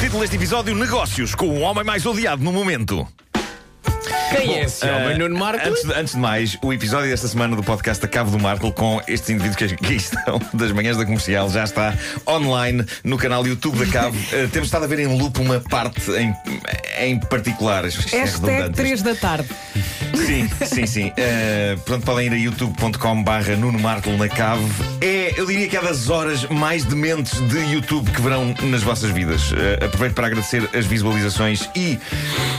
Título deste episódio: Negócios com o homem mais odiado no momento. Quem é esse homem? Eh, Nuno Marco? Antes de, antes de mais, o episódio desta semana do podcast da Cabo do Marco com estes indivíduos que aqui estão das manhãs da comercial já está online no canal YouTube da Cabo. Eh, temos estado a ver em loop uma parte em, em particular. Isto é Hashtag redundante. 3 da tarde. Sim, sim, sim. Uh, portanto, podem ir a youtube.com/barra Nuno Marco na cave. É, eu diria que é das horas mais dementes de YouTube que verão nas vossas vidas. Uh, aproveito para agradecer as visualizações e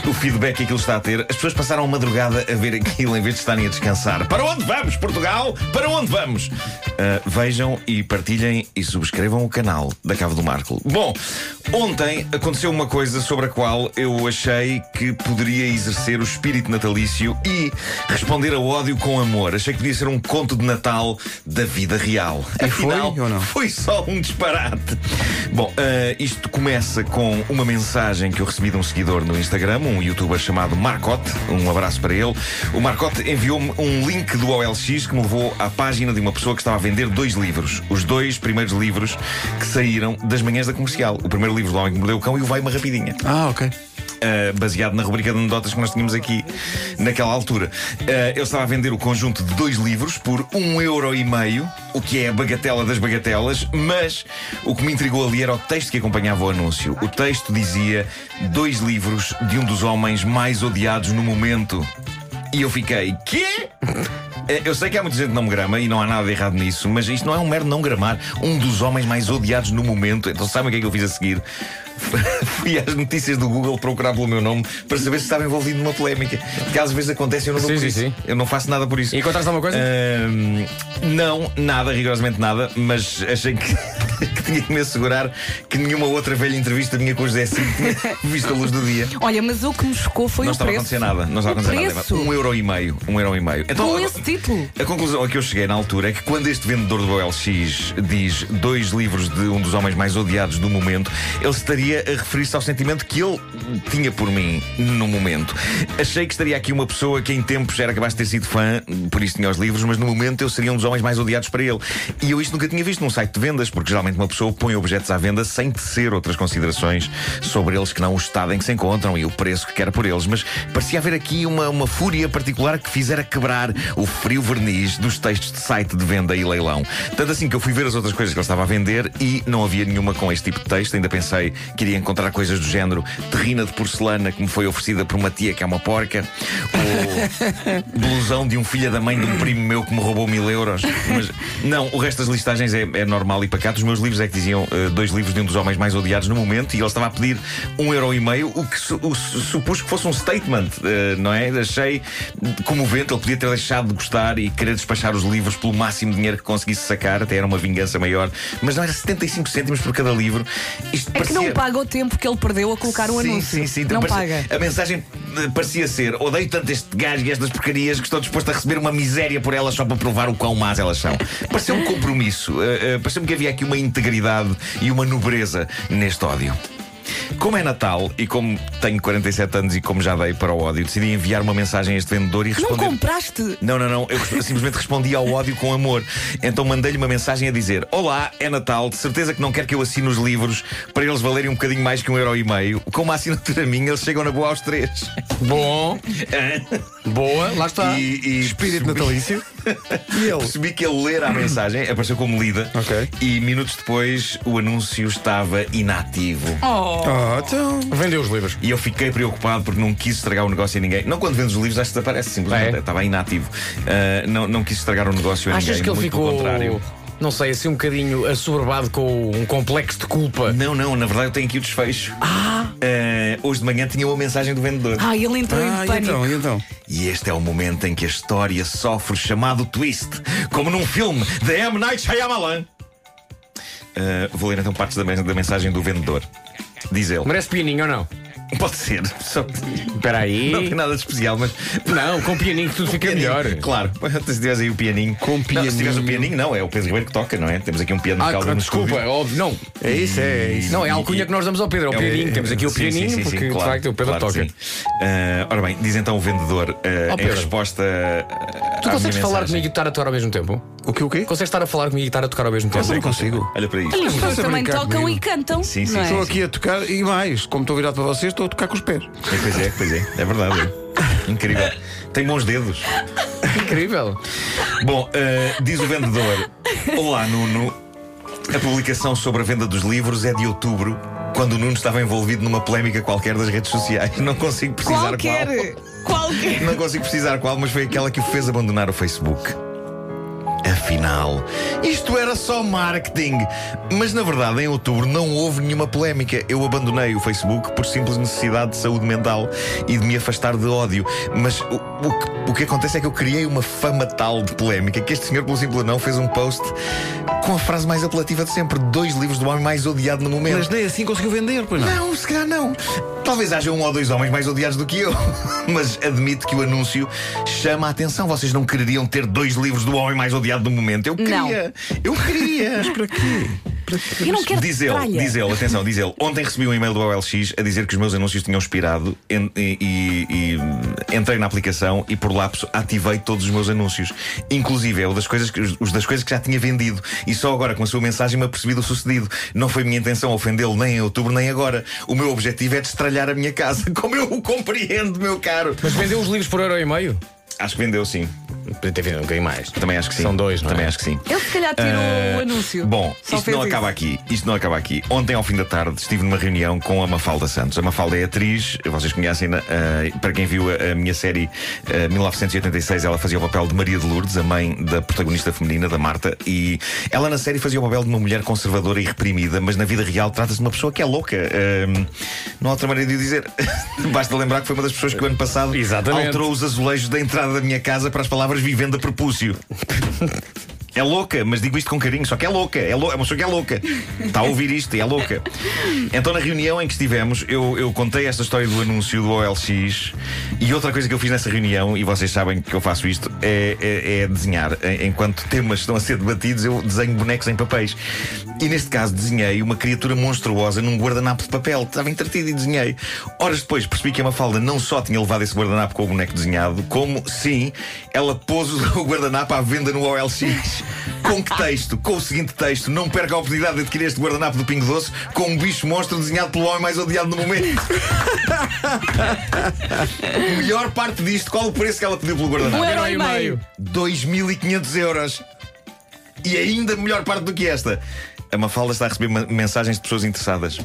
o feedback que aquilo está a ter. As pessoas passaram a madrugada a ver aquilo em vez de estarem a descansar. Para onde vamos, Portugal? Para onde vamos? Uh, vejam e partilhem e subscrevam o canal da Cave do Marco. Bom, ontem aconteceu uma coisa sobre a qual eu achei que poderia exercer o espírito natalício e responder ao ódio com amor. Achei que podia ser um conto de Natal da vida real. E foi Afinal, ou não? Foi só um disparate. Bom, uh, isto começa com uma mensagem que eu recebi de um seguidor no Instagram, um youtuber chamado Marcote. Um abraço para ele. O Marcote enviou-me um link do OLX que me levou à página de uma pessoa que estava a vender dois livros. Os dois primeiros livros que saíram das manhãs da comercial. O primeiro livro do Homem que Mordeu o Cão e o Vai Uma Rapidinha. Ah, ok. Uh, baseado na rubrica de anedotas que nós tínhamos aqui naquela altura. Uh, eu estava a vender o conjunto de dois livros por um euro e meio, o que é a bagatela das bagatelas, mas o que me intrigou ali era o texto que acompanhava o anúncio. O texto dizia dois livros de um dos homens mais odiados no momento. E eu fiquei, quê? Eh, Eu sei que há muita gente que não me grama e não há nada de errado nisso, mas isto não é um mero não gramar. Um dos homens mais odiados no momento. Então sabem o que é que eu fiz a seguir? Fui às notícias do Google procurar pelo meu nome para saber se estava envolvido numa polémica. Porque às vezes acontece e eu não dou Sim, por sim, isso. sim. Eu não faço nada por isso. E encontraste alguma coisa? Ahm, não, nada, rigorosamente nada, mas achei que, que tinha que me assegurar que nenhuma outra velha entrevista minha com o José Cid tinha visto a luz do dia. Olha, mas o que me chocou foi não o estava a preço. acontecer nada. Não estava a acontecer preço. nada. Um euro e meio. Um euro e meio. Então, Com esse título. a conclusão a que eu cheguei na altura é que quando este vendedor do OLX diz dois livros de um dos homens mais odiados do momento, ele estaria a referir-se ao sentimento que ele tinha por mim no momento. Achei que estaria aqui uma pessoa que em tempos era capaz de ter sido fã, por isso tinha os livros, mas no momento eu seria um dos homens mais odiados para ele. E eu isto nunca tinha visto num site de vendas, porque geralmente uma pessoa põe objetos à venda sem tecer outras considerações sobre eles que não o estado em que se encontram e o preço que quer por eles. Mas parecia haver aqui uma, uma fúria particular que fizera quebrar o frio verniz dos textos de site de venda e leilão. Tanto assim que eu fui ver as outras coisas que ele estava a vender e não havia nenhuma com este tipo de texto. Ainda pensei que iria encontrar coisas do género terrina de porcelana que me foi oferecida por uma tia que é uma porca, ou blusão de um filho da mãe de um primo meu que me roubou mil euros. Mas não, o resto das listagens é, é normal e pacato. Os meus livros é que diziam eh, dois livros de um dos homens mais odiados no momento e ele estava a pedir um euro e meio, o que su- o su- supus que fosse um statement, eh, não é? Achei comovente. Ele podia ter deixado de gostar e querer despachar os livros pelo máximo de dinheiro que conseguisse sacar, até era uma vingança maior, mas não era 75 cêntimos por cada livro. Isto É que não parecia- paga o tempo que ele perdeu a colocar o sim, anúncio. Sim, sim, Não parecia- paga. A mensagem eh, parecia ser: odeio tanto este gajo e estas porcarias que estou disposto a receber uma miséria por elas só para provar o quão más elas são. Pareceu um compromisso. eh, eh, Pareceu-me que havia aqui uma integridade e uma nobreza neste ódio. Como é Natal e como tenho 47 anos e como já dei para o ódio, decidi enviar uma mensagem a este vendedor e Não responder. compraste? Não, não, não. Eu simplesmente respondi ao ódio com amor. Então mandei-lhe uma mensagem a dizer: Olá, é Natal, de certeza que não quer que eu assine os livros para eles valerem um bocadinho mais que um euro e meio. Com uma assinatura minha, eles chegam na boa aos três. Bom, boa, lá está. E, e Espírito percebi- natalício. E ele? Percebi que ele ler a mensagem apareceu como lida. Ok. E minutos depois o anúncio estava inativo. Oh. Oh, então. Vendeu os livros. E eu fiquei preocupado porque não quis estragar o negócio a ninguém. Não quando vendes os livros, acho que desaparece simplesmente. É? Estava inativo. Ah, não, não quis estragar o negócio a Achas ninguém. que ele muito pelo ficou, contrário. Não sei, assim um bocadinho assoberbado com um complexo de culpa? Não, não, na verdade eu tenho aqui o desfecho. Ah, Eh, hoje de manhã tinha uma mensagem do vendedor. ah, ele entrou Ah, em e pânico. então, e então? E este é o momento em que a história sofre o chamado twist, como num filme de M. Night Shyamalan. Eh, vou ler então partes da, men- da mensagem do vendedor. Diz ele. Merece pianinho ou não? Pode ser. Só... Espera aí. Não tem nada de especial, mas. Não, com pianinho tudo fica Pianinho, melhor. Claro. Se tiveres aí o pianinho. Com Não, se tiveres o pianinho. pianinho, não, é o Pedro Ribeiro que toca, não é? Temos aqui um piano de Ah, calda no desculpa, óbvio, não. É isso, é, é isso. Não, é a alcunha que nós damos ao Pedro, é o É o- pianinho. Temos aqui o Sim, pianinho, sim, sim, porque sim, de claro, facto o Pedro claro toca. Ah, ora bem, diz então o vendedor ah, Ó, em resposta. Tu à consegues falar mensagem. comigo e estar a atuar ao mesmo tempo? O que o quê? Consegues estar a falar comigo e estar a tocar ao mesmo tempo? Não consigo. Olha para isto. As pessoas também tocam comigo? e cantam. Sim, sim, é? sim. Estou aqui a tocar e mais, como estou virado para vocês, estou a tocar com os pés. É, pois é, pois é. É verdade. é. Incrível. Tem bons dedos. Incrível. Bom, eh, diz o vendedor: Olá, Nuno. A publicação sobre a venda dos livros é de outubro, quando o Nuno estava envolvido numa polémica qualquer das redes sociais. Não consigo precisar Qualquer. qual. Qualquer. Não consigo precisar qual, mas foi aquela que o fez abandonar o Facebook. Afinal, isto era só marketing. Mas na verdade, em outubro não houve nenhuma polémica. Eu abandonei o Facebook por simples necessidade de saúde mental e de me afastar de ódio. Mas o, o que, o que acontece é que eu criei uma fama tal de polémica que este senhor, pelo simples não, fez um post com a frase mais apelativa de sempre: dois livros do homem mais odiado no momento. Mas nem assim conseguiu vender, pois não. Não, se calhar não. Talvez haja um ou dois homens mais odiados do que eu. Mas admito que o anúncio chama a atenção. Vocês não quereriam ter dois livros do homem mais odiado do momento? Eu Não. queria. Eu queria. Para quê? Eu não quero Diz ele, diz ele, atenção, diz ele. Ontem recebi um e-mail do OLX a dizer que os meus anúncios tinham expirado e, e- e entrei na aplicação e por lapso ativei todos os meus anúncios. Inclusive, é o das coisas que, os das coisas que já tinha vendido. E só agora, com a sua mensagem, me apercebi do sucedido. Não foi minha intenção ofendê-lo nem em outubro nem agora. O meu objetivo é destralhar a minha casa. Como eu o compreendo, meu caro. Mas vendeu os livros por euro e meio? Acho que vendeu sim. Podia ter vendido um bocadinho mais. Também acho que sim. São dois, não é? Também acho que sim. Ele se calhar tirou Ah, o anúncio. Bom, Só isto fez não isso. acaba aqui. Isto não acaba aqui. Ontem, ao fim da tarde, estive numa reunião com a Mafalda Santos. A Mafalda é atriz, vocês conhecem, ah, para quem viu a, a minha série ah, 1986, ela fazia o papel de Maria de Lourdes, a mãe da protagonista feminina, da Marta, e ela na série fazia o papel de uma mulher conservadora e reprimida, mas na vida real trata-se de uma pessoa que é louca. Ah, não há outra maneira de o dizer. Basta lembrar que foi uma das pessoas que o ano passado Exatamente. alterou os azulejos da entrada da minha casa para as palavras vivenda propúcio. É louca, mas digo isto com carinho, só que é louca, é, lou- é uma pessoa que é louca. Está a ouvir isto e é louca. Então, na reunião em que estivemos, eu, eu contei esta história do anúncio do OLX e outra coisa que eu fiz nessa reunião, e vocês sabem que eu faço isto, é, é- é desenhar. Enquanto temas estão a ser debatidos, eu desenho bonecos em papéis. E neste caso, desenhei uma criatura monstruosa num guardanapo de papel. Estava entretido e desenhei. Horas depois, percebi que a Mafalda não só tinha levado esse guardanapo com o boneco desenhado, como, sim, ela pôs o guardanapo à venda no OLX. Com que texto? Com o seguinte texto: Não perca a oportunidade de adquirir este guardanapo do Pingo Doce com um bicho monstro desenhado pelo homem mais odiado no momento. Melhor parte disto: qual o preço que ela pediu pelo guardanapo? Um euro e meio. 2.500 euros. E ainda melhor parte do que esta: a Mafalda está a receber mensagens de pessoas interessadas.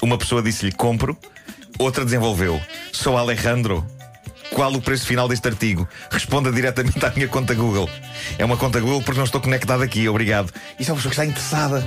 Uma pessoa disse-lhe compro, outra desenvolveu: Sou Alejandro. Qual o preço final deste artigo? Responda diretamente à minha conta Google. É uma conta Google porque não estou conectado aqui, obrigado. Isto é uma pessoa que está interessada.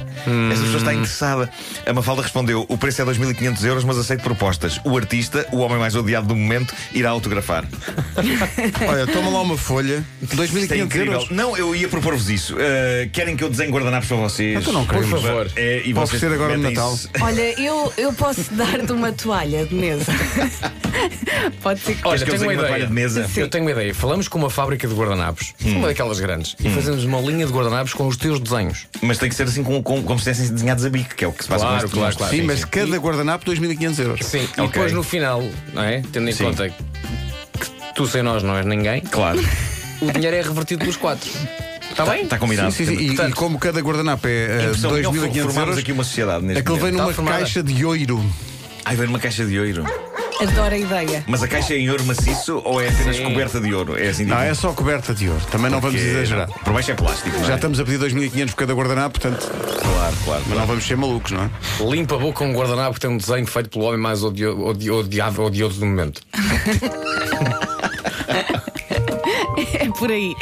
Esta pessoa está interessada. A Mafalda respondeu: o preço é 2.500 euros, mas aceito propostas. O artista, o homem mais odiado do momento, irá autografar. Olha, toma lá uma folha, Isto é 2.500 incrível. euros. Não, eu ia propor-vos isso. Uh, querem que eu desenhe guardanapos para vocês? Então não Por queremos. favor. É, e vocês ser agora no Natal. isso- Olha, eu, eu posso dar-te uma toalha de mesa. Pode ser que. Olha, eu tenho uma ideia. toalha de mesa? Sim. Eu tenho uma ideia. Falamos com uma fábrica de guardanapos, uma daquelas grandes, e fazemos uma linha de guardanapos com os teus desenhos. Mas tem que ser assim com, com- como se tivessem desenhados a bico, que é o que se passa Claro, com claro, claro. Sim, Sim, mas sim. cada guardanapo 2.500 euros. Sim, e Ok. depois no final, não é? Tendo em Sim. conta que tu sem nós não és ninguém, Claro. o dinheiro é revertido pelos quatro. Está bem? Está combinado. Sim, sim, sim. E- E, Portanto, como cada guardanapo é eh, Impressão minha, 2.500 formamos euros, aqui uma sociedade neste aquele vem momento. numa Está formada. caixa de ouro. Ai, vem numa caixa de ouro. Adoro a ideia. Mas a caixa é em ouro maciço ou é apenas Sim. coberta de ouro? É assim Não, é só coberta de ouro. Também não vamos exagerar. Por baixo é plástico. não é? Já estamos a pedir 2.500 por cada guardanapo, portanto, Claro, claro. mas não vamos ser malucos, não é? Limpa a boca com um guardanapo que tem um desenho feito pelo homem mais odio, odio, odiado, odioso do momento. É por aí.